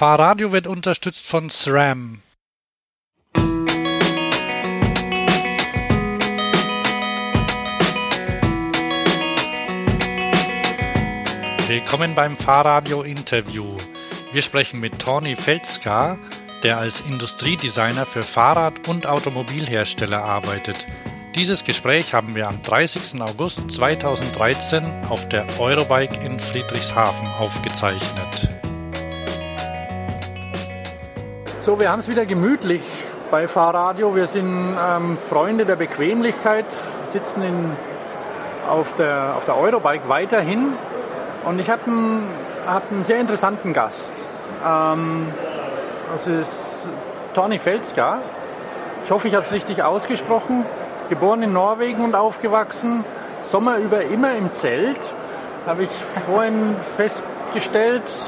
Fahrradio wird unterstützt von SRAM. Willkommen beim Fahrradio Interview. Wir sprechen mit Tony Felska, der als Industriedesigner für Fahrrad- und Automobilhersteller arbeitet. Dieses Gespräch haben wir am 30. August 2013 auf der Eurobike in Friedrichshafen aufgezeichnet. So, wir haben es wieder gemütlich bei Fahrradio. Wir sind ähm, Freunde der Bequemlichkeit, sitzen in, auf, der, auf der Eurobike weiterhin. Und ich habe einen, hab einen sehr interessanten Gast. Ähm, das ist Tony Felska. Ich hoffe, ich habe es richtig ausgesprochen geboren in Norwegen und aufgewachsen, Sommer über immer im Zelt, habe ich vorhin festgestellt.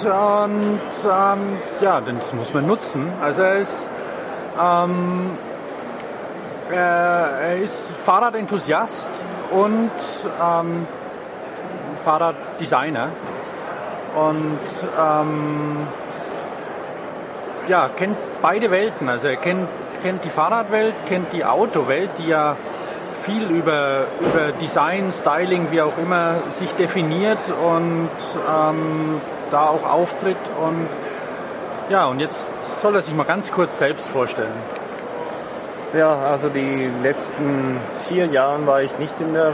Und ähm, ja, das muss man nutzen. Also er ist, ähm, er ist Fahrradenthusiast und ähm, Fahrraddesigner. Und ähm, ja, kennt beide Welten. Also er kennt, kennt die Fahrradwelt, kennt die Autowelt, die ja viel über, über Design, Styling, wie auch immer, sich definiert und ähm, da auch auftritt. Und ja, und jetzt soll er sich mal ganz kurz selbst vorstellen. Ja, also die letzten vier Jahre war ich nicht in der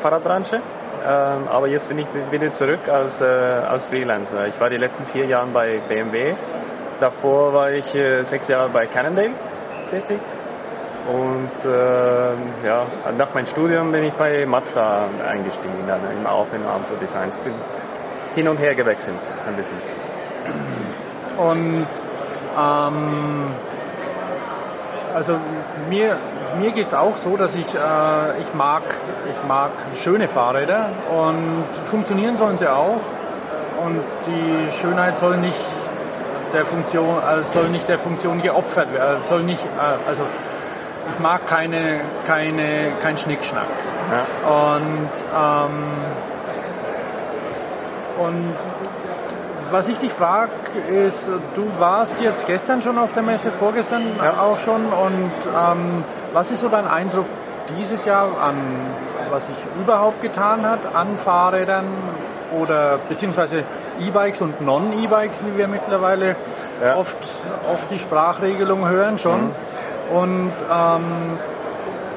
Fahrradbranche, ähm, aber jetzt bin ich wieder zurück als, äh, als Freelancer. Ich war die letzten vier Jahre bei BMW. Davor war ich äh, sechs Jahre bei Cannondale tätig und äh, ja, nach meinem Studium bin ich bei Mazda eingestiegen, dann auch in Autodesign. Bin hin und her gewechselt ein bisschen. Und ähm, also mir, mir geht es auch so, dass ich, äh, ich, mag, ich mag schöne Fahrräder und funktionieren sollen sie auch. Und die Schönheit soll nicht der Funktion, also soll nicht der Funktion geopfert werden, soll nicht, äh, also ich mag keine, keine, kein Schnickschnack. Ja. Und, ähm, und was ich dich frage, ist, du warst jetzt gestern schon auf der Messe, vorgestern ja. auch schon. Und ähm, was ist so dein Eindruck dieses Jahr an, was sich überhaupt getan hat an Fahrrädern oder beziehungsweise E-Bikes und Non-E-Bikes, wie wir mittlerweile ja. oft, oft die Sprachregelung hören schon. Mhm und ähm,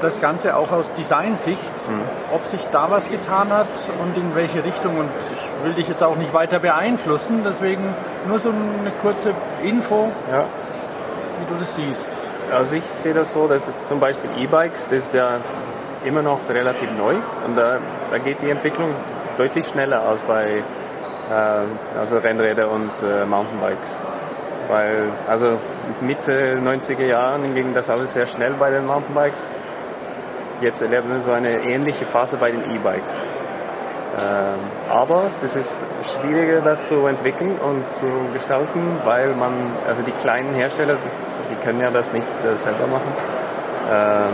das Ganze auch aus Designsicht, mhm. ob sich da was getan hat und in welche Richtung. Und ich will dich jetzt auch nicht weiter beeinflussen, deswegen nur so eine kurze Info, ja. wie du das siehst. Also ich sehe das so, dass zum Beispiel E-Bikes, das ist ja immer noch relativ neu und da, da geht die Entwicklung deutlich schneller als bei äh, also Rennräder und äh, Mountainbikes. Weil, also Mitte 90er Jahren ging das alles sehr schnell bei den Mountainbikes. Jetzt erleben wir so eine ähnliche Phase bei den E-Bikes. Ähm, aber das ist schwieriger, das zu entwickeln und zu gestalten, weil man, also die kleinen Hersteller, die können ja das nicht äh, selber machen. Ähm,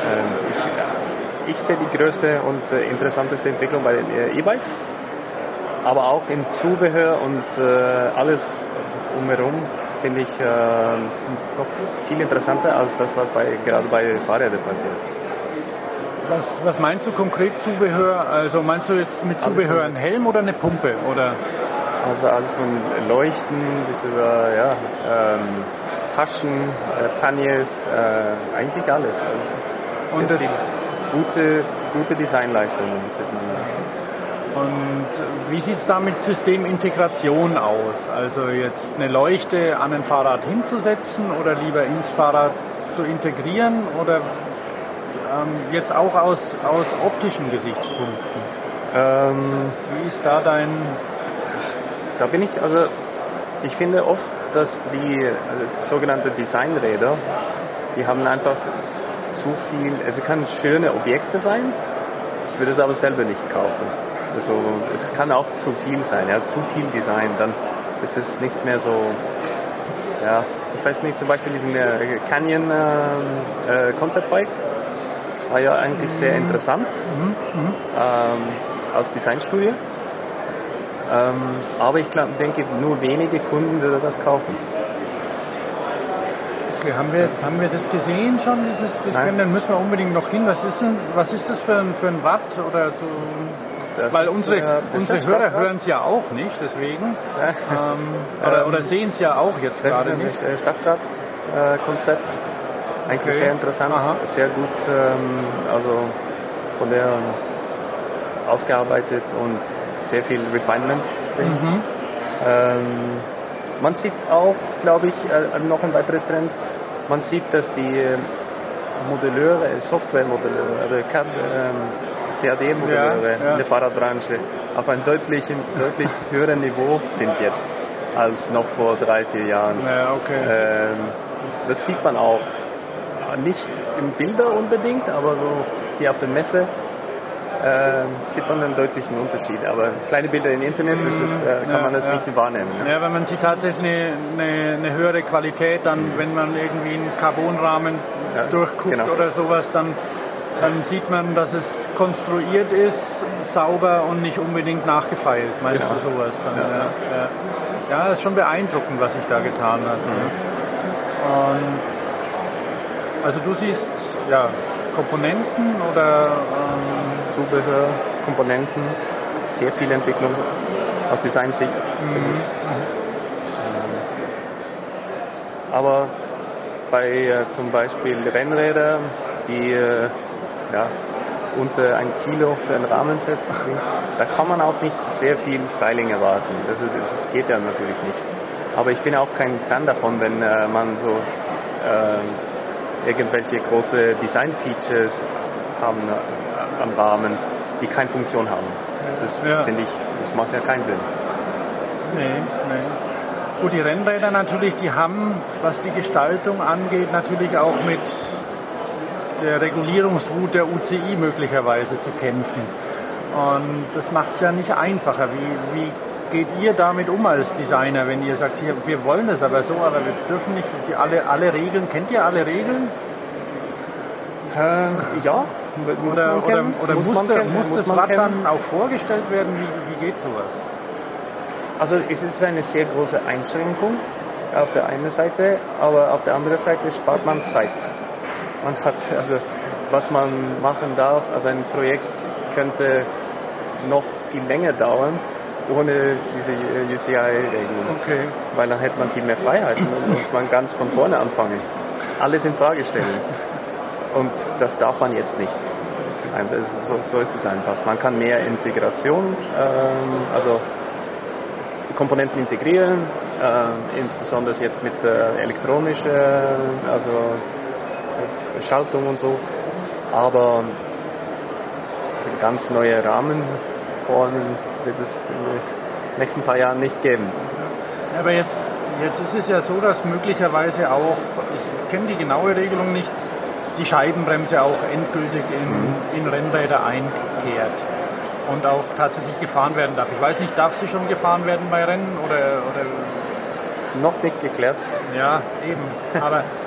äh, ich, ich, sehe die größte und äh, interessanteste Entwicklung bei den äh, E-Bikes, aber auch im Zubehör und äh, alles umherum finde ich äh, noch viel interessanter als das, was bei, gerade bei Fahrrädern passiert. Was, was meinst du konkret Zubehör? Also meinst du jetzt mit Zubehör ein Helm oder eine Pumpe? Oder? Also alles von Leuchten bis über ja, ähm, Taschen, äh, Paniers, äh, eigentlich alles. Also Und das gute, gute Designleistungen sieht man. Und wie sieht es da mit Systemintegration aus? Also jetzt eine Leuchte an ein Fahrrad hinzusetzen oder lieber ins Fahrrad zu integrieren oder ähm, jetzt auch aus, aus optischen Gesichtspunkten? Ähm, wie ist da dein... Da bin ich, also ich finde oft, dass die also sogenannten Designräder, die haben einfach zu viel, also kann schöne Objekte sein, ich würde es aber selber nicht kaufen. Also es kann auch zu viel sein, ja, zu viel Design, dann ist es nicht mehr so, ja, ich weiß nicht, zum Beispiel diesen äh, Canyon äh, äh, Concept Bike war ja eigentlich sehr interessant mhm. Mhm. Ähm, als Designstudie. Ähm, aber ich glaub, denke, nur wenige Kunden würden das kaufen. Okay, haben wir, haben wir das gesehen schon, dieses das. Dann müssen wir unbedingt noch hin. Was ist, denn, was ist das für ein, für ein Rad oder so? Das Weil unsere, der, unsere Hörer hören es ja auch nicht, deswegen. ähm, oder, oder sehen es ja auch jetzt gerade nicht. Das ist ein Stadtradkonzept. Äh, Eigentlich okay. sehr interessant, Aha. sehr gut, ähm, also von der ausgearbeitet und sehr viel Refinement drin. Mhm. Ähm, man sieht auch, glaube ich, äh, noch ein weiteres Trend, man sieht, dass die ähm, Modelleure, Software-Modelleure, also CAD, ähm, CAD-Modelleure ja, ja. in der Fahrradbranche auf einem deutlich, deutlich höheren Niveau sind jetzt als noch vor drei, vier Jahren. Ja, okay. ähm, das sieht man auch. Nicht im Bilder unbedingt, aber so hier auf der Messe äh, sieht man einen deutlichen Unterschied. Aber kleine Bilder im Internet, das ist, äh, kann ja, man das ja. nicht wahrnehmen. Ne? Ja, wenn man sieht tatsächlich eine, eine, eine, höhere Qualität, dann mhm. wenn man irgendwie einen Carbonrahmen ja, durchguckt genau. oder sowas, dann, dann sieht man, dass es konstruiert ist, sauber und nicht unbedingt nachgefeilt. Meinst genau. du sowas dann? Ja, ja. ja, das ist schon beeindruckend, was sich da getan hat. Mhm. Und also du siehst ja, Komponenten oder ähm, Zubehör, Komponenten, sehr viel Entwicklung aus Designsicht. Mhm. Aber bei äh, zum Beispiel Rennrädern, die äh, ja, unter ein Kilo für ein Rahmenset da kann man auch nicht sehr viel Styling erwarten. Das, ist, das geht ja natürlich nicht. Aber ich bin auch kein Fan davon, wenn äh, man so äh, irgendwelche große Design-Features haben am Rahmen, die keine Funktion haben. Das ja. finde ich, das macht ja keinen Sinn. Nee, nee. Gut, die Rennräder natürlich, die haben, was die Gestaltung angeht, natürlich auch mit der Regulierungswut der UCI möglicherweise zu kämpfen. Und das macht es ja nicht einfacher. Wie, wie geht ihr damit um als Designer, wenn ihr sagt, hier, wir wollen das aber so, aber wir dürfen nicht die, alle, alle Regeln, kennt ihr alle Regeln? Äh, ja, muss oder, man kennen. Oder, oder muss, muss, muss, muss das Rad kennen. dann auch vorgestellt werden? Wie, wie geht sowas? Also es ist eine sehr große Einschränkung auf der einen Seite, aber auf der anderen Seite spart man Zeit. Man hat, also was man machen darf, also ein Projekt könnte noch viel länger dauern, ohne diese UCI-Regelung. Okay. Weil dann hätte man viel mehr Freiheit und muss man ganz von vorne anfangen. Alles in Frage stellen. Und das darf man jetzt nicht. So, so ist es einfach. Man kann mehr Integration, ähm, also Komponenten integrieren, äh, insbesondere jetzt mit äh, elektronischer, also Schaltung und so. Aber also ganz neue Rahmenformen wird es in den nächsten paar Jahren nicht geben. Aber jetzt, jetzt ist es ja so, dass möglicherweise auch, ich kenne die genaue Regelung nicht, die Scheibenbremse auch endgültig in, in Rennräder einkehrt und auch tatsächlich gefahren werden darf. Ich weiß nicht, darf sie schon gefahren werden bei Rennen oder, oder ist noch nicht geklärt. Ja, eben. Aber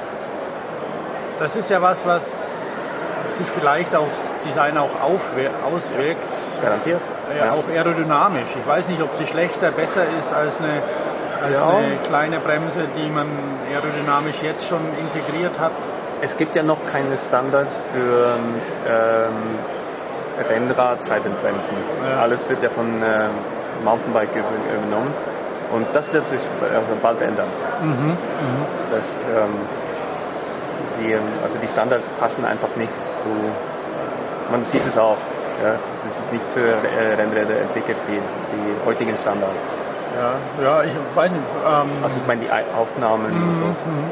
das ist ja was, was sich vielleicht aufs Design auch auswirkt. Garantiert. Ja, ja. Auch aerodynamisch. Ich weiß nicht, ob sie schlechter, besser ist als eine, als ja. eine kleine Bremse, die man aerodynamisch jetzt schon integriert hat es gibt ja noch keine Standards für ähm, Rennrad-Scheibenbremsen. Ja. Alles wird ja von äh, Mountainbike übernommen. Und das wird sich also bald ändern. Mhm. Mhm. Das, ähm, die, also die Standards passen einfach nicht zu. Man sieht es auch. Ja, das ist nicht für äh, Rennräder entwickelt, die, die heutigen Standards. Ja, ja, ich weiß nicht. Ähm also ich meine die Aufnahmen mhm. und so. Mhm.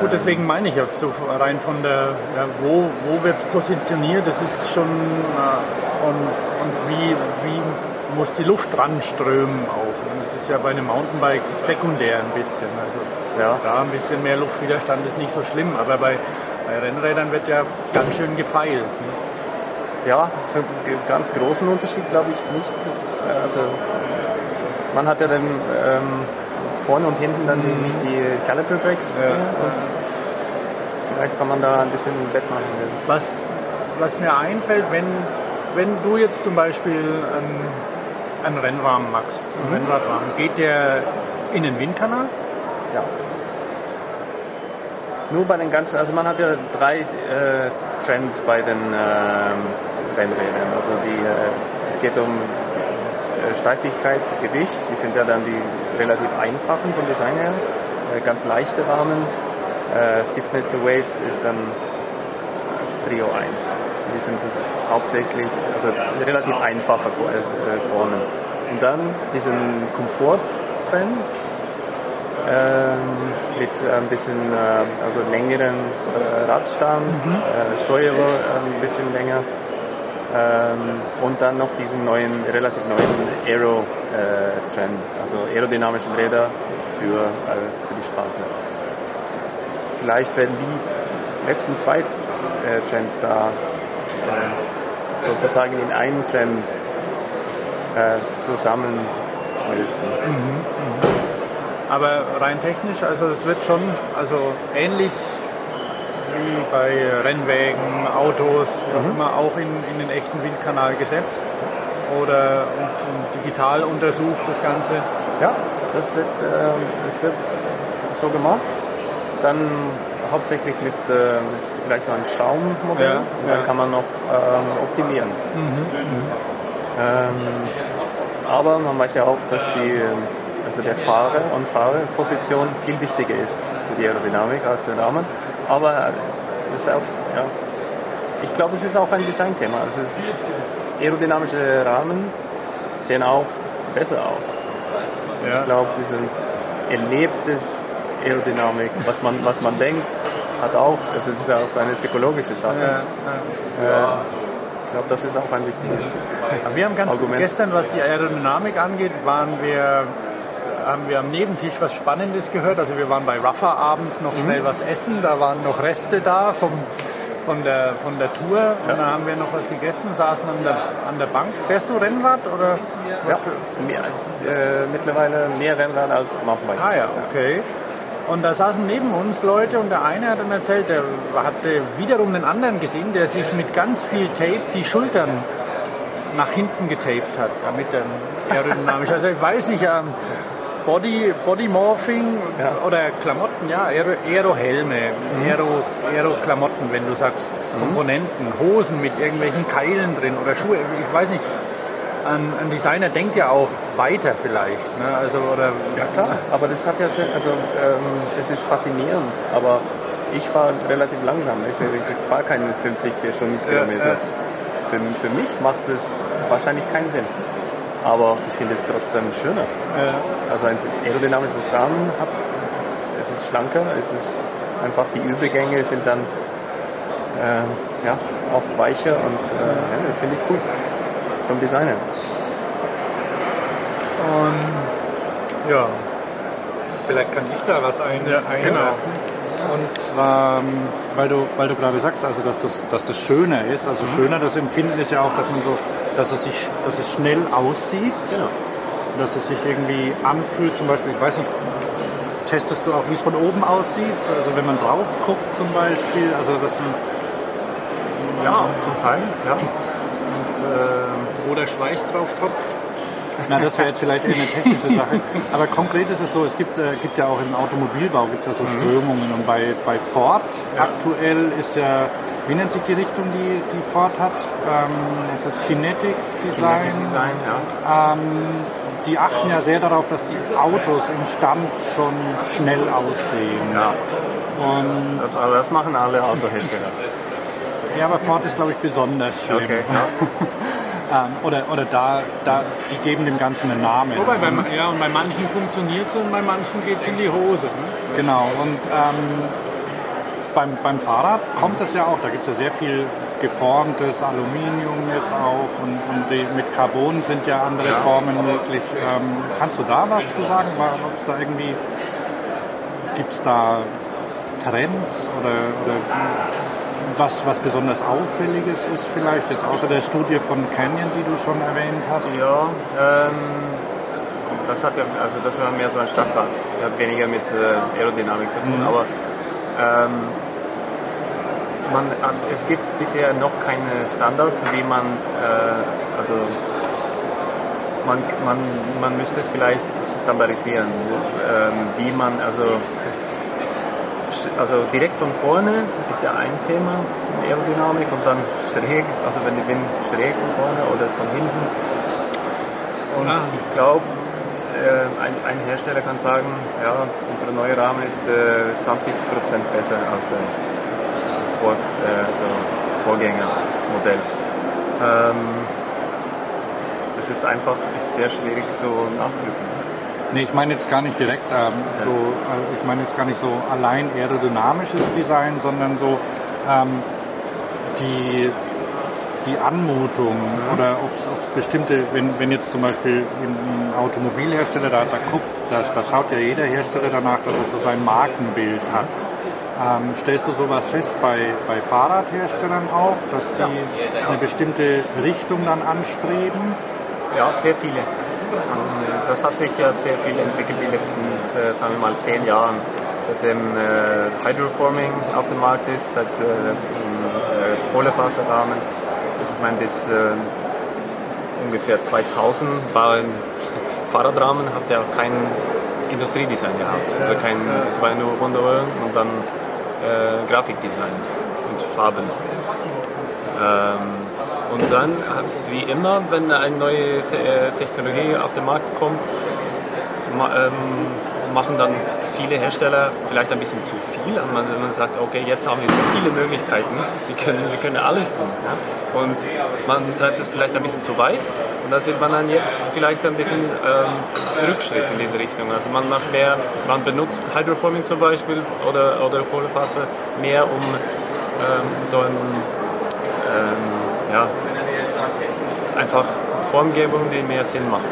Gut, deswegen meine ich ja so rein von der, ja, wo, wo wird es positioniert, das ist schon, äh, und, und wie, wie muss die Luft dran strömen auch. Und das ist ja bei einem Mountainbike sekundär ein bisschen. Also ja. da ein bisschen mehr Luftwiderstand ist nicht so schlimm, aber bei, bei Rennrädern wird ja ganz schön gefeilt. Ne? Ja, das ist ein ganz großen Unterschied, glaube ich, nicht. Also man hat ja den ähm, vorne und hinten dann mhm. nicht die Caliper Brakes. Ja. Und vielleicht kann man da ein bisschen wettmachen. Was, was mir einfällt, wenn, wenn du jetzt zum Beispiel ein einen Rennrahmen machst, einen mhm. Rennradrahmen, geht der in den Windkanal? Ja. Nur bei den ganzen, also man hat ja drei äh, Trends bei den äh, Rennrädern. Also die, äh, es geht um äh, Steifigkeit, Gewicht, die sind ja dann die relativ einfachen vom Design her, äh, ganz leichte Rahmen. Äh, Stiffness to Weight ist dann Trio 1. Die sind hauptsächlich, also relativ einfache Formen. Und dann diesen Komfort-Trend, ähm, mit ein bisschen äh, also längeren äh, Radstand, mhm. äh, Steuerer ein bisschen länger ähm, und dann noch diesen neuen, relativ neuen Aero-Trend, also aerodynamischen Räder für, äh, für die Straße. Vielleicht werden die letzten zwei äh, Trends da äh, sozusagen in einen Trend zusammenschmelzen. Mhm. Mhm. Aber rein technisch, also es wird schon also ähnlich wie bei Rennwägen, Autos, mhm. immer auch in, in den echten Windkanal gesetzt oder und, und digital untersucht das Ganze. Ja, das wird, äh, das wird so gemacht. Dann hauptsächlich mit äh, vielleicht so einem Schaummodell ja, und dann ja. kann man noch ähm, optimieren. Mhm, mhm. Ähm, aber man weiß ja auch, dass die also der Fahrer und Fahrerposition viel wichtiger ist für die Aerodynamik als der Rahmen. Aber es auch, ja, ich glaube, es ist auch ein Designthema. Also aerodynamische Rahmen sehen auch besser aus. Ja. Ich glaube, diese erlebte Aerodynamik, was man, was man denkt, hat auch, also es ist auch eine psychologische Sache. Ja, ja. Ich glaube, das ist auch ein wichtiges Wir haben ganz Argument. gestern, was die Aerodynamik angeht, waren wir haben wir am Nebentisch was Spannendes gehört. Also wir waren bei Ruffer abends noch schnell mhm. was essen, da waren noch Reste da vom, von, der, von der Tour ja. und da haben wir noch was gegessen, saßen an der, an der Bank. Fährst du Rennrad oder ja, mehr, äh, mittlerweile mehr Rennrad als Mountainbike. Ah ja, okay. Und da saßen neben uns Leute und der eine hat dann erzählt, der hatte wiederum einen anderen gesehen, der sich mit ganz viel Tape die Schultern nach hinten getaped hat, damit er aerodynamisch. Also ich weiß nicht, ähm, Body, Bodymorphing ja. oder Klamotten, ja, Aero-Helme, mhm. Aero-Klamotten, wenn du sagst, mhm. Komponenten, Hosen mit irgendwelchen Keilen drin oder Schuhe, ich weiß nicht. Ein, ein Designer denkt ja auch weiter vielleicht, ne? also oder ja klar, aber das hat ja sehr, also ähm, es ist faszinierend, aber ich fahre relativ langsam, ich, ich fahre keine 50 Stundenkilometer. Ja, ja. Für, für mich macht es wahrscheinlich keinen Sinn aber ich finde es trotzdem schöner. Ja. Also ein aerodynamisches Rahmen hat, es ist schlanker, es ist einfach die Übergänge sind dann äh, ja, auch weicher und äh, ja, finde ich cool vom Designer. Und ja, vielleicht kann ich da was ein, ja, einwerfen. Genau. Und zwar, weil du, weil du gerade sagst, also dass das, dass das schöner ist. Also mhm. schöner, das Empfinden ist ja auch, dass man so dass es, sich, dass es schnell aussieht, genau. dass es sich irgendwie anfühlt. Zum Beispiel, ich weiß nicht, testest du auch, wie es von oben aussieht? Also wenn man drauf guckt zum Beispiel, also dass man... Ja, zum Teil, ja. Und, äh, wo der Schweiß drauf tropft. Na, das wäre jetzt vielleicht eher eine technische Sache. Aber konkret ist es so, es gibt, äh, gibt ja auch im Automobilbau gibt's ja so mhm. Strömungen. Und bei, bei Ford ja. aktuell ist ja wie nennt sich die Richtung, die, die Ford hat? Ähm, ist das Kinetic Design? Kinetic Design, ja. Ähm, die achten ja sehr darauf, dass die Autos im Stand schon schnell aussehen. Ja. Und aber das machen alle Autohersteller. ja, aber Ford ist, glaube ich, besonders schlimm. Okay, ja. ähm, oder oder da, da, die geben dem Ganzen einen Namen. Wobei, bei, ja, und bei manchen funktioniert es und bei manchen geht es in die Hose. Ne? Genau, und ähm, beim, beim Fahrrad kommt das ja auch. Da gibt es ja sehr viel geformtes Aluminium jetzt auch und, und die, mit Carbon sind ja andere ja. Formen möglich. Ähm, kannst du da was zu sagen? Ob es da irgendwie, gibt es da Trends oder, oder was, was besonders Auffälliges ist vielleicht, jetzt außer der Studie von Canyon, die du schon erwähnt hast? Ja, ähm, das hat ja, also das war mehr so ein Stadtrad, hat weniger mit äh, Aerodynamik zu tun, mhm. aber ähm, man, es gibt bisher noch keine Standard, wie man äh, also man, man, man müsste es vielleicht standardisieren, ähm, wie man, also, also direkt von vorne ist ja ein Thema, Aerodynamik und dann schräg, also wenn die Wind schräg von vorne oder von hinten. Und ah. ich glaube, äh, ein, ein, Hersteller kann sagen, ja, unser neuer Rahmen ist äh, 20% besser als der Vor, äh, also Vorgängermodell. Ähm, das ist einfach sehr schwierig zu nachprüfen. Nee, ich meine jetzt gar nicht direkt ähm, so, äh, ich meine jetzt gar nicht so allein aerodynamisches Design, sondern so ähm, die, die Anmutung oder ob es bestimmte, wenn, wenn jetzt zum Beispiel ein Automobilhersteller da, da guckt, da, da schaut ja jeder Hersteller danach, dass er so sein Markenbild hat. Ähm, stellst du sowas fest bei, bei Fahrradherstellern auch, dass die ja. eine bestimmte Richtung dann anstreben? Ja, sehr viele. Das hat sich ja sehr viel entwickelt die letzten, äh, sagen wir mal, zehn Jahren. Seitdem äh, Hydroforming auf dem Markt ist, seit äh, äh, Kohlefaserrahmen. Meine, bis äh, ungefähr 2000 waren Fahrradrahmen, hat ja kein Industriedesign gehabt. Also kein, es war nur Rundröhren und dann äh, Grafikdesign und Farben. Ähm, und dann, wie immer, wenn eine neue äh, Technologie auf den Markt kommt, ähm, machen dann viele Hersteller vielleicht ein bisschen zu viel. Man, man sagt, okay, jetzt haben wir so viele Möglichkeiten, wir können, wir können alles tun. Ja? Und man treibt es vielleicht ein bisschen zu weit. Und da sieht man dann jetzt vielleicht ein bisschen ähm, Rückschritt in diese Richtung. Also man macht mehr, man benutzt Hydroforming zum Beispiel oder, oder Kohlefaser mehr, um ähm, so ein ähm, ja, einfach Formgebung, die mehr Sinn macht.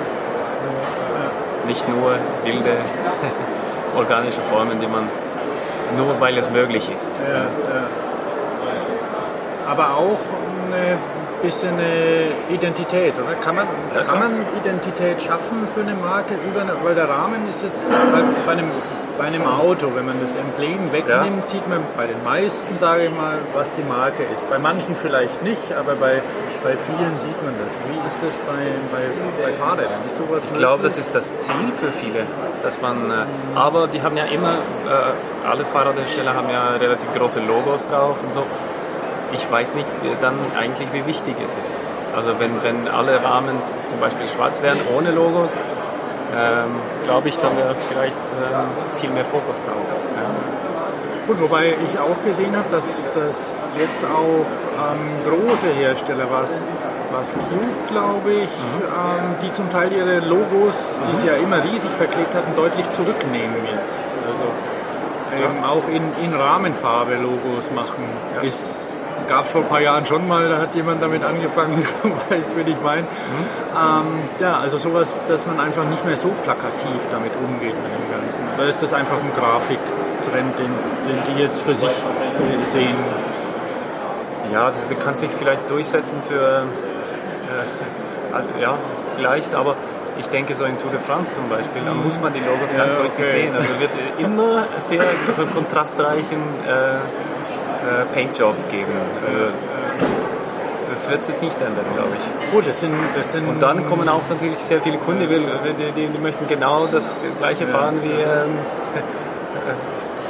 Nicht nur wilde organische Formen, die man nur weil es möglich ist. Ja, ja. Aber auch eine bisschen eine Identität, oder? Kann man, ja, kann man Identität schaffen für eine Marke über eine, weil der Rahmen ist jetzt bei, bei einem bei einem Auto, wenn man das Emblem wegnimmt, ja. sieht man bei den meisten, sage ich mal, was die Marke ist. Bei manchen vielleicht nicht, aber bei, bei vielen sieht man das. Wie ist das bei, bei, bei Fahrrädern? Ist sowas ich glaube, das ist das Ziel für viele, dass man, äh, aber die haben ja immer, äh, alle Fahrradhersteller haben ja relativ große Logos drauf und so. Ich weiß nicht dann eigentlich, wie wichtig es ist. Also wenn, wenn alle Rahmen zum Beispiel schwarz wären, ohne Logos, ähm, glaube ich, dann wäre vielleicht ähm, viel mehr Fokus drauf. Ja. Gut, wobei ich auch gesehen habe, dass, dass jetzt auch ähm, große Hersteller, was, was Cube, glaube ich, mhm. ähm, die zum Teil ihre Logos, mhm. die sie ja immer riesig verklebt hatten, deutlich zurücknehmen jetzt. Also ähm, auch in, in Rahmenfarbe Logos machen. Ja. Ist gab vor ein paar Jahren schon mal, da hat jemand damit angefangen, weiß, wie ich meine. Mhm. Ähm, ja, also sowas, dass man einfach nicht mehr so plakativ damit umgeht mit dem Ganzen. Oder ist das einfach ein Grafiktrend, den, den die jetzt für sich sehen? Ja, das kann sich vielleicht durchsetzen für, äh, ja, vielleicht, aber ich denke so in Tour de France zum Beispiel, da muss man die Logos ja, ganz deutlich okay. sehen. Also wird immer sehr so kontrastreichen äh, äh, Paintjobs geben. Äh, das wird sich nicht ändern, glaube ich. Gut, das sind, das sind Und dann kommen auch natürlich sehr viele Kunden, die, die, die möchten genau das gleiche fahren wie ähm,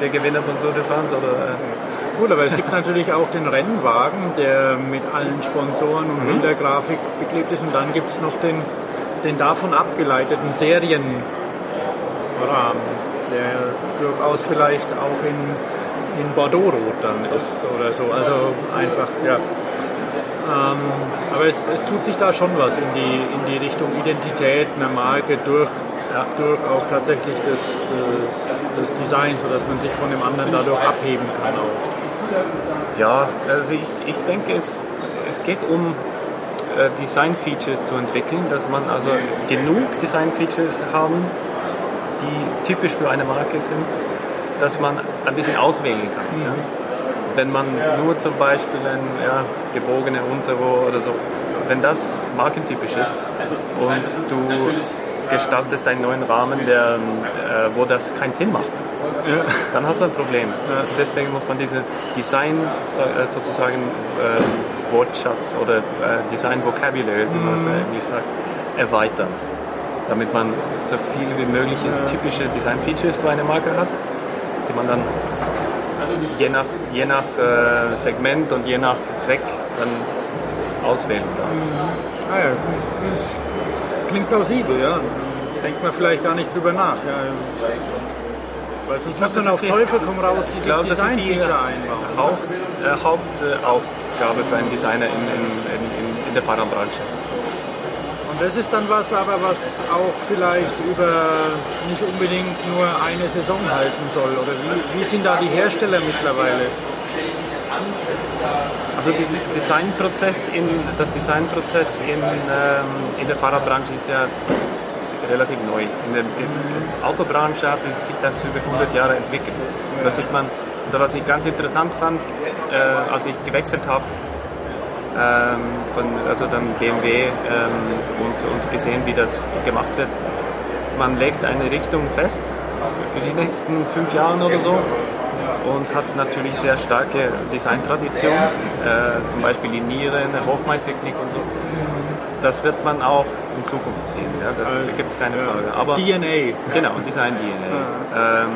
der Gewinner von Tour de France. Oder, äh. Gut, aber es gibt natürlich auch den Rennwagen, der mit allen Sponsoren und mhm. Bildergrafik beklebt ist. Und dann gibt es noch den, den davon abgeleiteten Serienrahmen, der durchaus vielleicht auch in in Bordeaux-Rot dann ist oder so. Also einfach, ja. Ähm, aber es, es, tut sich da schon was in die, in die Richtung Identität einer Marke durch, ja, durch auch tatsächlich das, das, das Design, sodass man sich von dem anderen dadurch abheben kann auch. Ja, also ich, ich denke, es, es geht um äh, Design-Features zu entwickeln, dass man also genug Design-Features haben, die typisch für eine Marke sind dass man ein bisschen auswählen kann. Ja. Wenn man nur zum Beispiel ein ja, gebogene Unterrohr oder so, wenn das markentypisch ist und du gestaltest einen neuen Rahmen, der, äh, wo das keinen Sinn macht, ja. dann hast du ein Problem. Also deswegen muss man diese Design äh, sozusagen äh, Wortschatz oder äh, Design Vocabulary, wie man es mhm. Englisch sagt, erweitern. damit man so viele wie möglich typische Design-Features für eine Marke hat, die man dann je nach, je nach äh, Segment und je nach Zweck dann auswählen darf. Mhm. Ah ja, das, das klingt plausibel, ja. Denkt man vielleicht gar nicht drüber nach. Ja. Weil sonst muss man auf Teufel komm raus dieses glaub, Design das ist die einbauen. Haupt, äh, Hauptaufgabe für einen Designer in, in, in, in der Fahrradbranche. Und das ist dann was, aber was auch vielleicht über nicht unbedingt nur eine Saison halten soll. Oder wie, wie sind da die Hersteller mittlerweile? Also Designprozess in, das Designprozess in, ähm, in der Fahrradbranche ist ja relativ neu. In der, in der Autobranche hat es sich das über 100 Jahre entwickelt. Das ist man, und was ich ganz interessant fand, äh, als ich gewechselt habe, ähm, von, also dann BMW ähm, und, und gesehen, wie das gemacht wird. Man legt eine Richtung fest für die nächsten fünf Jahre oder so und hat natürlich sehr starke Designtradition, äh, zum Beispiel Linieren, Hofmeistertechnik und so. Das wird man auch in Zukunft sehen, ja, das, also, da gibt es keine Frage. Aber, DNA. Genau, Design-DNA. Ja. Ähm,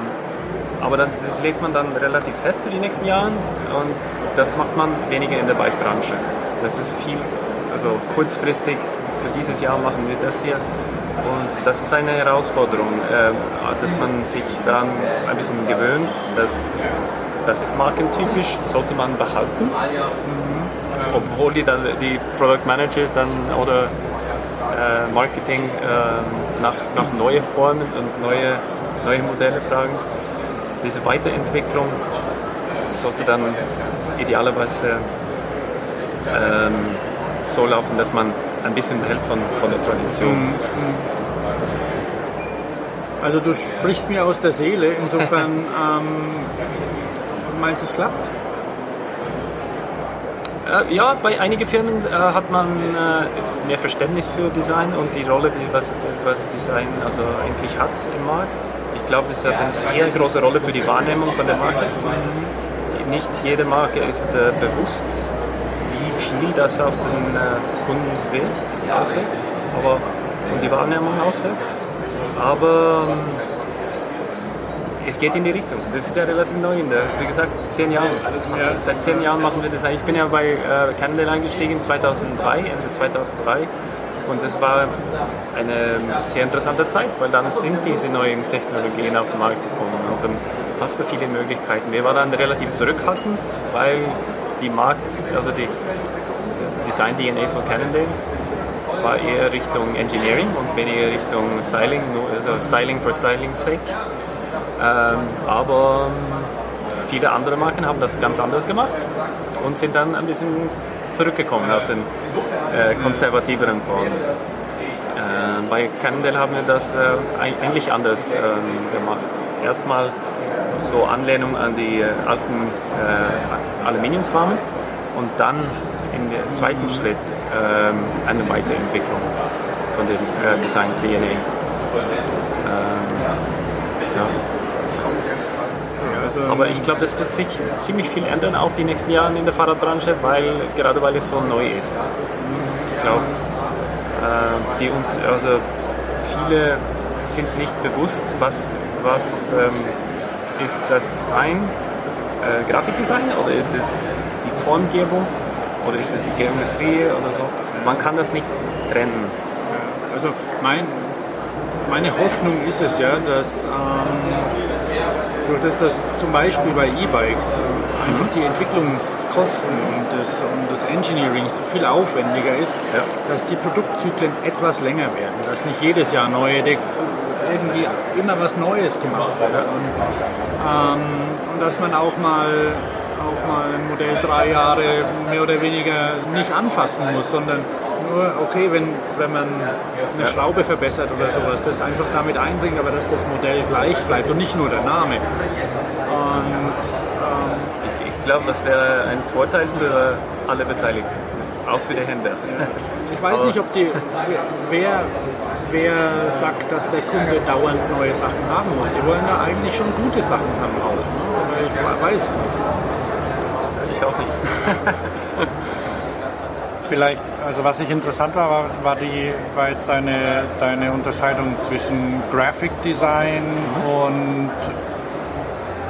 aber das, das, legt man dann relativ fest für die nächsten Jahre und das macht man weniger in der Bike-Branche. Das ist viel, also kurzfristig, für dieses Jahr machen wir das hier und das ist eine Herausforderung, äh, dass man sich daran ein bisschen gewöhnt. Dass, das ist markentypisch, das sollte man behalten. Mhm. Obwohl die, dann, die Product Managers dann oder äh, Marketing äh, nach, nach neue Formen und neue, neue Modelle fragen. Diese Weiterentwicklung sollte dann idealerweise ähm, so laufen, dass man ein bisschen behält von, von der Tradition. Mhm. Also du sprichst mir aus der Seele, insofern ähm, meinst du es klappt? Äh, ja, bei einigen Firmen äh, hat man äh, mehr Verständnis für Design und die Rolle, die, was, was Design also eigentlich hat im Markt. Ich glaube, das hat eine sehr große Rolle für die Wahrnehmung von der Marke. Nicht jede Marke ist äh, bewusst, wie viel das auf den Kunden wirkt, auswirkt, aber und die Wahrnehmung auswirkt. Aber ähm, es geht in die Richtung. Das ist ja relativ neu in der, wie gesagt, zehn Jahre. Ja. Seit zehn Jahren machen wir das. Ich bin ja bei äh, Cannondale eingestiegen 2003, Ende 2003. Und es war eine sehr interessante Zeit, weil dann sind diese neuen Technologien auf den Markt gekommen und dann hast du viele Möglichkeiten. Wir waren dann relativ zurückhaltend, weil die Markt, also die Design-DNA von Cannondale war eher Richtung Engineering und weniger Richtung Styling, also Styling for Styling sake. Ähm, aber viele andere Marken haben das ganz anders gemacht und sind dann ein bisschen zurückgekommen auf den äh, konservativeren Form. Äh, bei Cannondale haben wir das äh, eigentlich anders ähm, gemacht. Erstmal so Anlehnung an die äh, alten äh, Aluminiumsrahmen und dann im zweiten Schritt ähm, eine Weiterentwicklung von dem äh, Design DNA. Ähm, ja. Also, Aber ich glaube, das wird sich ziemlich viel ändern, auch die nächsten Jahre in der Fahrradbranche, weil, gerade weil es so neu ist. Ich glaube, äh, die und also viele sind nicht bewusst, was, was ähm, ist das Design, äh, Grafikdesign oder ist es die Formgebung oder ist es die Geometrie oder so? Man kann das nicht trennen. Also mein, meine Hoffnung ist es ja, dass ähm, durch das, dass zum Beispiel bei E-Bikes äh, einfach die Entwicklungskosten und das, und das Engineering so viel aufwendiger ist, ja. dass die Produktzyklen etwas länger werden, dass nicht jedes Jahr neue irgendwie immer was Neues gemacht wird und, ähm, und dass man auch mal auch mal ein Modell drei Jahre mehr oder weniger nicht anfassen muss, sondern nur, okay, wenn, wenn man eine ja. Schraube verbessert oder sowas, das einfach damit einbringt, aber dass das Modell gleich bleibt und nicht nur der Name. Und, ähm, ich, ich glaube, das wäre ein Vorteil für alle Beteiligten, auch für die Händler. Ich weiß aber nicht, ob die, wer, wer sagt, dass der Kunde dauernd neue Sachen haben muss. Die wollen ja eigentlich schon gute Sachen haben auch. Ne? Ich weiß es nicht ich auch nicht. Vielleicht, also was ich interessant war, war, war, die, war jetzt deine, deine Unterscheidung zwischen Graphic Design mhm. und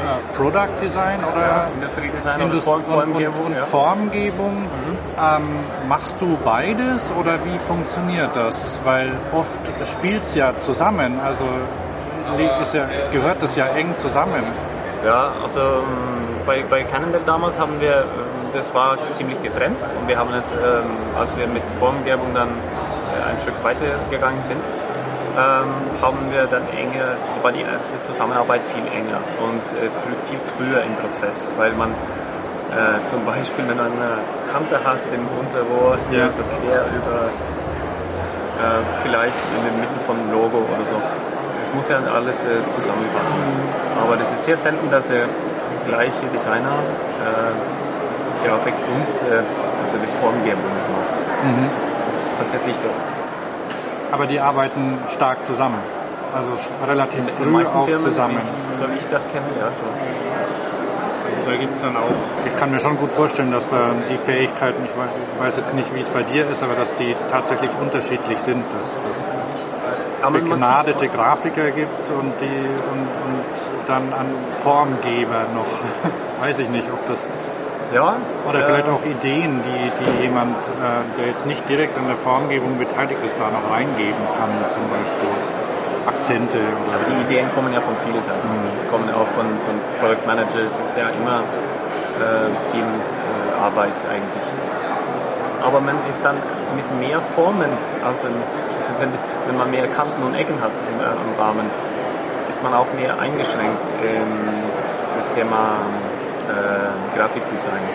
äh, Product Design oder ja, Industriedesign Indust oder Formgebung. Und, und, ja. Formgebung. Mhm. Ähm, machst du beides oder wie funktioniert das? Weil oft spielt es ja zusammen, also ja, gehört das ja eng zusammen. Ja, also ähm, bei, bei Cannondale damals haben wir, ähm, das war ziemlich getrennt und wir haben es, ähm, als wir mit Formgebung dann äh, ein Stück weiter gegangen sind, ähm, haben wir dann enger, war die erste Zusammenarbeit viel enger und äh, viel früher im Prozess, weil man äh, zum Beispiel, wenn du eine Kante hast im Unterrohr, ja. so quer über, äh, vielleicht in der Mitte vom Logo oder so, das muss ja alles äh, zusammenpassen. Aber das ist sehr selten, dass der gleiche Designer äh, Grafik und äh, also die Formgebung macht. Mhm. Das passiert nicht oft. Aber die arbeiten stark zusammen. Also relativ in, früh in auch Firmen, zusammen. Wie, so wie ich das kenne, ja schon. Da gibt es dann auch, ich kann mir schon gut vorstellen, dass da die Fähigkeiten, ich weiß jetzt nicht, wie es bei dir ist, aber dass die tatsächlich unterschiedlich sind. Dass, dass begnadete Grafiker gibt und, die, und, und dann an Formgeber noch. Weiß ich nicht, ob das. Ja, oder vielleicht auch Ideen, die, die jemand, äh, der jetzt nicht direkt an der Formgebung beteiligt ist, da noch reingeben kann, zum Beispiel. Akzente. also die Ideen kommen ja von vielen Seiten. Mhm. Kommen auch von, von Product Managers, ist ja immer äh, Teamarbeit äh, eigentlich. Aber man ist dann mit mehr Formen auf den wenn, man mehr Kanten und Ecken hat im, äh, im Rahmen, ist man auch mehr eingeschränkt ähm, fürs Thema äh, Grafikdesign.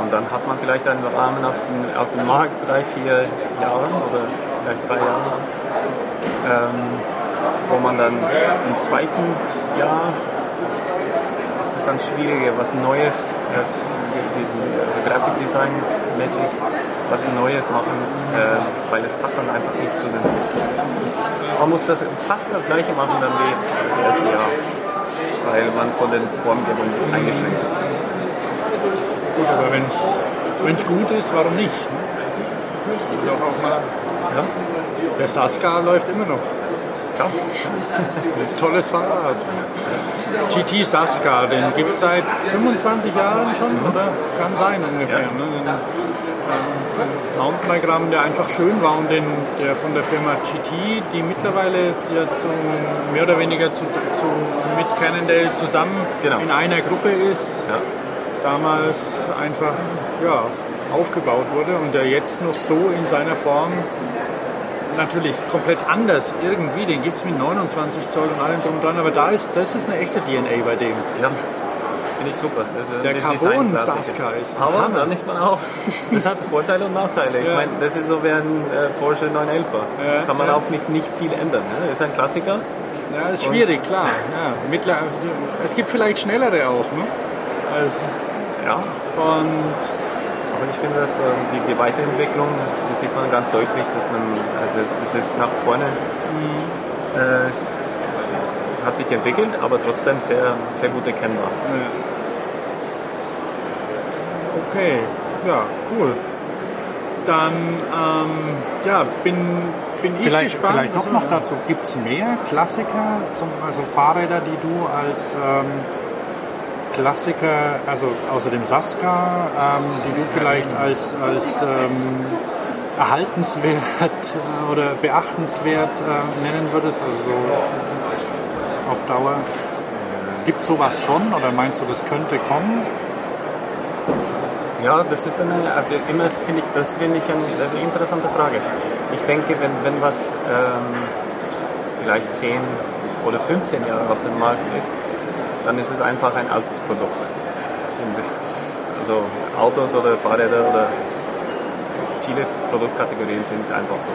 Und dann hat man vielleicht einen Rahmen auf den, auf den Markt drei, vier Jahre oder vielleicht drei Jahre ähm, wo man dann im zweiten Jahr ist, ist es dann schwieriger, was Neues, äh, also Grafikdesign-mäßig was Neues machen, äh, weil es passt dann einfach nicht zu dem. Man muss das fast das gleiche machen dann wie das erste Jahr, weil man von den Formgebungen eingeschränkt ist. Gut, aber wenn es gut ist, warum nicht? Ne? Auch, auch mal, ja? Der Saska läuft immer noch. Ja. Tolles Fahrrad. GT Saska, den gibt es seit 25 Jahren schon, oder? Kann sein ungefähr. Ja. Ne? ähm, Mountainbike-Rahmen, der einfach schön war und den, der von der Firma GT, die mittlerweile ja zu, mehr oder weniger zu, zu, mit Cannondale zusammen genau. in einer Gruppe ist, ja. damals einfach ja, aufgebaut wurde und der jetzt noch so in seiner Form natürlich komplett anders irgendwie, den gibt es mit 29 Zoll und allem drum dran, aber da ist, das ist eine echte DNA bei dem. Ja. Finde ich super. Der Carbon Saska ist. Aber dann ist man auch. Das hat Vorteile und Nachteile. Ich meine, das ist so wie ein äh, Porsche 911er. Ja, Kann man ja. auch nicht, nicht viel ändern. Ne? Ist ein Klassiker. Ja, ist schwierig, und klar. Ja, mittler, es gibt vielleicht schnellere auch, ne? Also, ja. Und aber ich finde, dass äh, die, die, Weiterentwicklung, das sieht man ganz deutlich, dass man, also das ist nach vorne, mhm. äh, es hat sich entwickelt, aber trotzdem sehr, sehr gut erkennbar. Okay, ja, cool. Dann ähm, ja, bin, bin ich vielleicht, gespannt. Vielleicht doch noch dazu, gibt es mehr Klassiker, zum, also Fahrräder, die du als ähm, Klassiker, also außer dem Saska, ähm, die du vielleicht als, als ähm, erhaltenswert äh, oder beachtenswert äh, nennen würdest, also so auf Dauer? Gibt es sowas schon oder meinst du, das könnte kommen? Ja, das ist eine, immer finde ich, das finde ich eine, eine, interessante Frage. Ich denke, wenn, wenn was ähm, vielleicht 10 oder 15 Jahre auf dem Markt ist, dann ist es einfach ein altes Produkt. Also Autos oder Fahrräder oder viele Produktkategorien sind einfach so.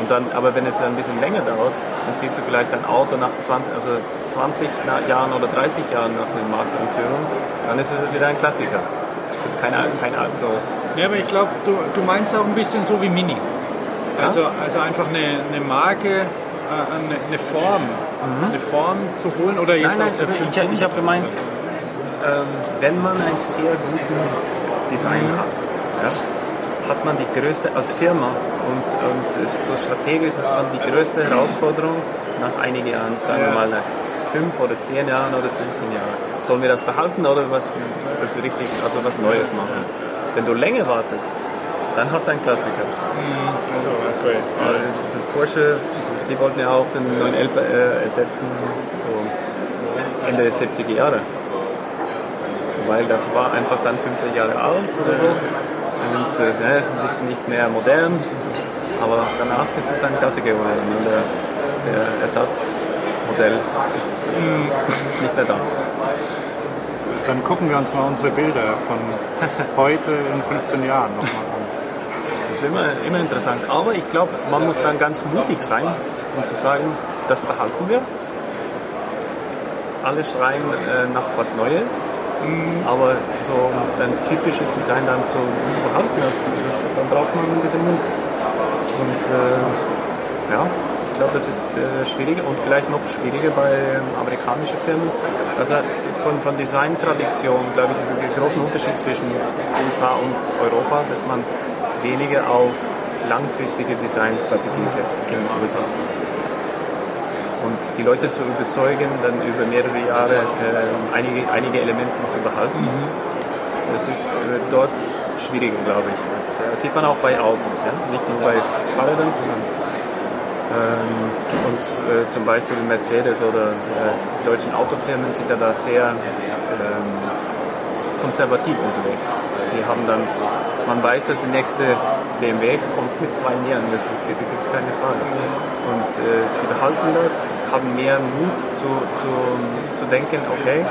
Und dann, aber wenn es ein bisschen länger dauert, dann siehst du vielleicht ein Auto nach 20, also 20 Jahren oder 30 Jahren nach der Markteinführung, dann ist es wieder ein Klassiker. Das ist kein, kein so. Ja, aber ich glaube, du, du meinst auch ein bisschen so wie Mini. Ja? Also, also einfach eine, eine Marke, äh, eine, eine Form, mhm. eine Form zu holen oder jetzt nein, nein, ich, ich, ich habe gemeint, ähm, wenn man einen sehr guten Design mhm. hat, ja, hat man die größte, als Firma und, und so strategisch hat man die größte Herausforderung nach einigen Jahren, sagen wir mal nach fünf oder zehn Jahren oder 15 Jahren. Sollen wir das behalten oder was, was richtig, also was Neues machen? Wenn du länger wartest, dann hast du einen Klassiker. Mhm. Okay. Also Porsche, die wollten ja auch den 911 äh, ersetzen, so Ende der 70er Jahre. Weil das war einfach dann 15 Jahre alt oder so und äh, ne, nicht, nicht mehr modern, aber danach ist es ein Klassiker geworden. Und der, der Ersatzmodell ist äh, nicht mehr da. Dann gucken wir uns mal unsere Bilder von heute in 15 Jahren nochmal an. Das ist immer, immer interessant. Aber ich glaube, man muss dann ganz mutig sein, um zu sagen, das behalten wir. Alle schreien äh, nach was Neues. Mhm. Aber so ein typisches Design dann zu, zu behalten, also, dann braucht man ein bisschen Mut. Und äh, ja, ich glaube, das ist äh, schwieriger und vielleicht noch schwieriger bei amerikanischen Firmen. Also von, von Designtradition, glaube ich, ist ein großer Unterschied zwischen USA und Europa, dass man weniger auf langfristige Designstrategie setzt in den USA und die Leute zu überzeugen, dann über mehrere Jahre äh, einige, einige Elemente zu behalten. Mhm. Das ist äh, dort schwieriger, glaube ich. Das äh, sieht man auch bei Autos, ja? nicht nur bei Fahrrädern, sondern ähm, und äh, zum Beispiel Mercedes oder äh, deutschen Autofirmen sind ja da sehr ähm, konservativ unterwegs. Die haben dann, man weiß, dass der nächste BMW kommt mit zwei Nieren, das gibt es keine Frage. Und äh, die behalten das, haben mehr Mut zu, zu, zu denken, okay,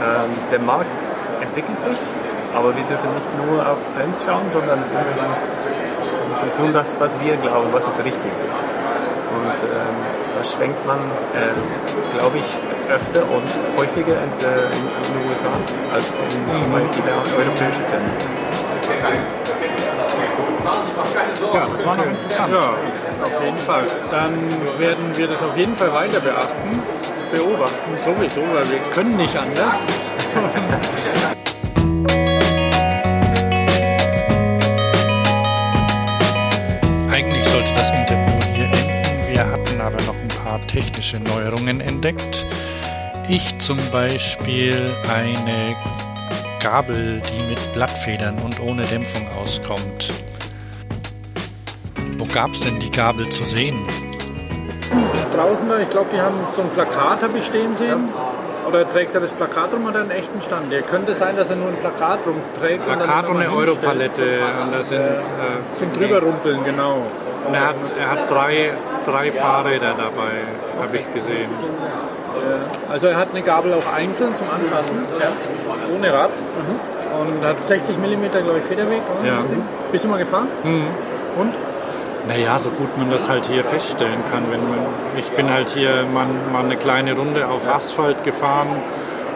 ähm, der Markt entwickelt sich, aber wir dürfen nicht nur auf Trends schauen, sondern wir müssen, wir müssen tun das, was wir glauben, was ist richtig. Und ähm, da schwenkt man, äh, glaube ich, öfter und häufiger in, äh, in, den USA als in, mhm. bei vielen europäischen Firmen. Ja, das war noch interessant. Ja, auf jeden Fall. Dann werden wir das auf jeden Fall weiter beachten, beobachten, sowieso, weil wir können nicht anders. Eigentlich sollte das Interview hier enden. Wir hatten aber noch ein paar technische Neuerungen entdeckt. Ich zum Beispiel eine Gabel, die mit Blattfedern und ohne Dämpfung auskommt. Wo gab es denn die Gabel zu sehen? Draußen da, ich glaube, die haben so ein Plakat habe ich stehen sehen. Ja. Oder trägt er das Plakat rum oder einen echten Stand? Der könnte sein, dass er nur ein Plakat rumträgt. Plakat und, und eine Europalette. Und das sind, äh, zum drüberrumpeln, genau. Und er hat, er hat drei, drei Fahrräder dabei, habe ich gesehen. Also er hat eine Gabel auch einzeln zum Anfassen, ja. ohne Rad. Mhm. Und hat 60 mm, glaube ich, Federweg. Ja. Bist du mal gefahren? Mhm. Und? Naja, so gut man das halt hier feststellen kann. Wenn man, ich bin halt hier mal, mal eine kleine Runde auf Asphalt gefahren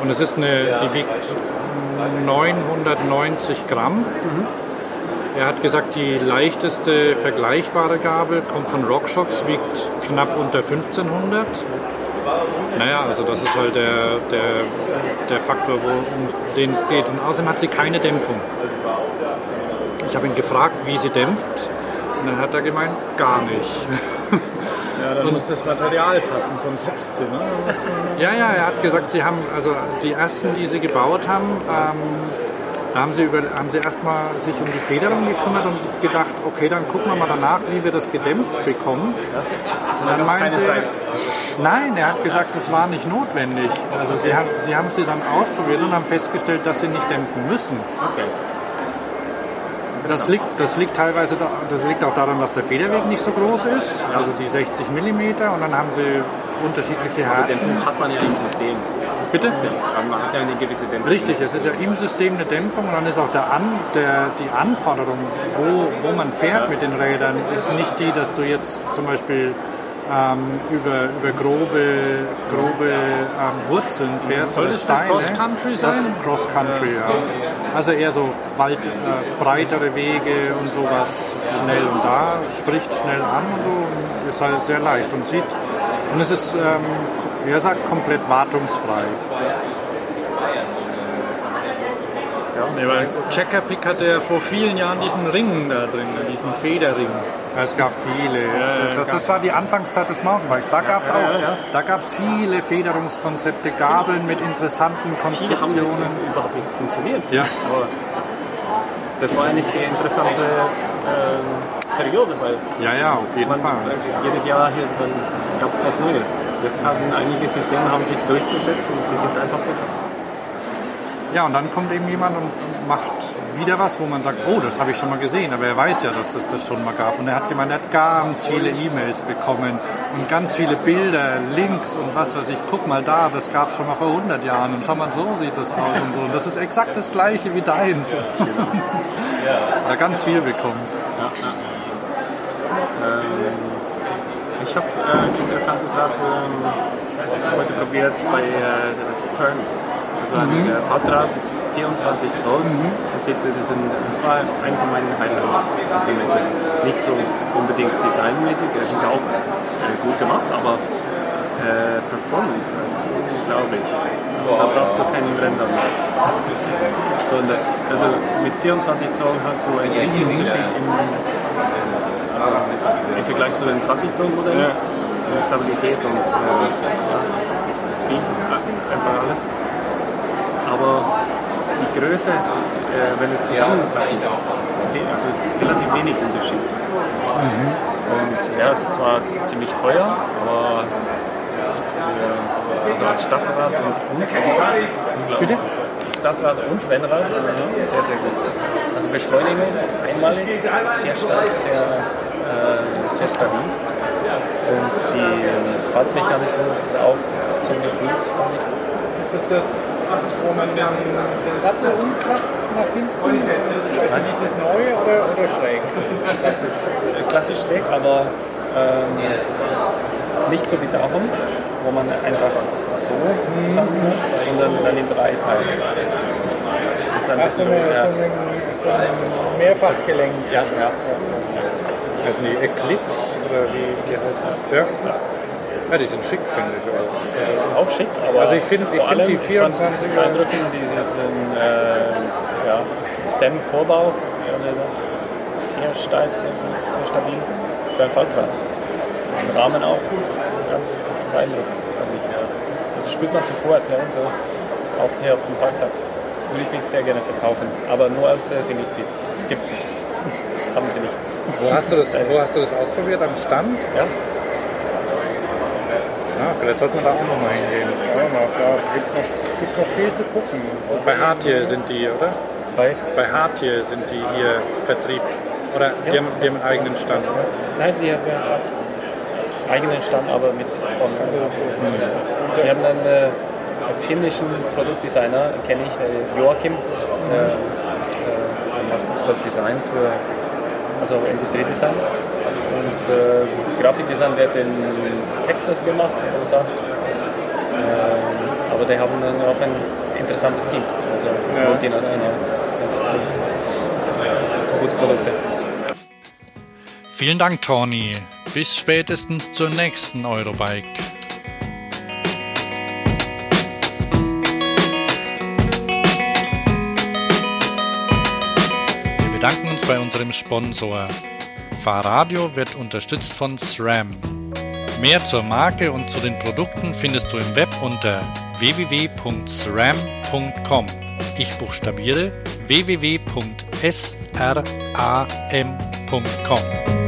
und es ist eine, die wiegt 990 Gramm. Mhm. Er hat gesagt, die leichteste vergleichbare Gabel kommt von RockShox, wiegt knapp unter 1500. Naja, also das ist halt der, der, der Faktor, wo, um den es geht. Und außerdem hat sie keine Dämpfung. Ich habe ihn gefragt, wie sie dämpft. Und dann hat er gemeint, gar nicht. Ja, dann und, muss das Material passen, sonst hopst sie, ne? Ja, ja, er hat gesagt, sie haben, also die ersten, die sie gebaut haben, ähm, da haben sie, über, haben sie erstmal sich um die Federung gekümmert und gedacht, okay, dann gucken wir mal danach, wie wir das gedämpft bekommen. Und dann meinte, nein, er hat gesagt, das war nicht notwendig. Also sie haben, sie haben sie dann ausprobiert und haben festgestellt, dass sie nicht dämpfen müssen. Okay. Das liegt, das liegt teilweise, das liegt auch daran, dass der Federweg nicht so groß ist, also die 60 mm und dann haben sie unterschiedliche Härten. Aber Dämpfung hat man ja im System. Bitte? Man hat ja eine gewisse Dämpfung. Richtig, es ist ja im System eine Dämpfung und dann ist auch der An, der, die Anforderung, wo, wo man fährt ja. mit den Rädern, ist nicht die, dass du jetzt zum Beispiel ähm, über, über grobe, grobe ähm, Wurzeln fährst. Soll das Cross-Country sein? Cross-Country, ja. ja. Also eher so Wald, äh, breitere Wege und sowas schnell und da, spricht schnell an und so ist halt sehr leicht und sieht und es ist, ähm, wie er sagt, komplett wartungsfrei. Ja, nee, weil Checker Pick hatte ja vor vielen Jahren diesen Ring da drin, diesen Federring. Es gab viele. Ja, das, das, war die Anfangszeit des Mountainbikes. Da gab es auch da gab's viele Federungskonzepte, Gabeln mit interessanten Konstruktionen. Viele haben ja überhaupt nicht funktioniert. Ja. Aber das war eine sehr interessante ähm, Periode, weil ja, ja, auf jeden man, Fall. jedes Jahr gab es was Neues. Jetzt haben einige Systeme haben sich durchgesetzt und die sind einfach besser. Ja, und dann kommt eben jemand und macht wieder was, wo man sagt, oh, das habe ich schon mal gesehen, aber er weiß ja, dass es das schon mal gab. Und er hat gemeint, er hat ganz viele E-Mails bekommen und ganz viele Bilder, Links und was weiß ich. Guck mal da, das gab es schon mal vor 100 Jahren und schau mal, so sieht das aus und so. Und das ist exakt das gleiche wie deins. Genau. ja. ganz viel bekommen. Ja, ja. Ähm, ich habe äh, ein interessantes Rad ähm, heute probiert bei äh, Turn also ein mhm. Fahrrad, 24 Zoll. Mhm. Das, das, war einer von meinen Highlights auf der Messe. Nicht so unbedingt designmäßig, es ist auch äh, gut gemacht, aber äh, Performance, also unglaublich. Also da brauchst du keinen Ränder mehr. So, also mit 24 Zoll hast du einen riesen Unterschied im, also im Vergleich zu den 20 Zoll Modellen. Ja. Stabilität und äh, Speed, einfach alles aber Größe, äh, wenn es zusammenpackt, also relativ wenig Unterschied. Mhm. Und ja, es war ziemlich teuer, aber für, also als Stadtrad und, und Rennrad, Bitte? Stadtrad und Rennrad, also sehr, sehr gut. Also Beschleunigung einmalig, sehr stark, sehr, äh, sehr stabil. Und die äh, Fahrtmechanismus ist auch ziemlich gut. Ist das das wo man den, den Sattel umklappt nach hinten? Also dieses neue oder, oder schräg? Klassisch schräg, aber ähm, nicht so wie darum, wo man einfach so zusammenhört, sondern dann in drei Teilen. Das ist ein Ach, so, eine, so, ein, so ein Mehrfachgelenk. Ja, ja. Das sind die Eclipse oder wie, wie heißt das? Ja. Ja, die sind schick, finde ich. Also, ist auch schick, aber also ich finde ich find die 24 beeindruckend, diesen äh, ja, Stem-Vorbau, sehr steif, sehr gut, sehr stabil für ein Faltrad. Und Rahmen auch ganz beeindruckend. Das spürt man sofort, ja, so, auch hier auf dem Parkplatz. Würde ich mich sehr gerne verkaufen, aber nur als äh, Single Speed. Es gibt nichts. Haben sie nicht. Wo hast, du das, wo hast du das ausprobiert? Am Stand? Ja, vielleicht sollte man da auch nochmal hingehen. Ja, da gibt noch, gibt noch viel zu gucken. Und bei Hartier sind die, oder? Bei? Bei Hartier sind die hier Vertrieb. Oder ja. die, haben, die haben einen eigenen Stand. Oder? Nein, die haben einen eigenen Stand, aber mit von. Also, mhm. Die haben einen äh, finnischen Produktdesigner, kenne ich, äh, Joachim. Mhm. Äh, der macht das Design für also Industriedesign. Und äh, Grafikdesign wird in Texas gemacht, in USA. Ähm, aber die haben dann auch ein interessantes Team, also ja. multinational. Also, gute Produkte. Vielen Dank, Tony. Bis spätestens zur nächsten Eurobike. Wir bedanken uns bei unserem Sponsor Fahrradio wird unterstützt von SRAM. Mehr zur Marke und zu den Produkten findest du im Web unter www.sram.com. Ich buchstabiere www.sram.com.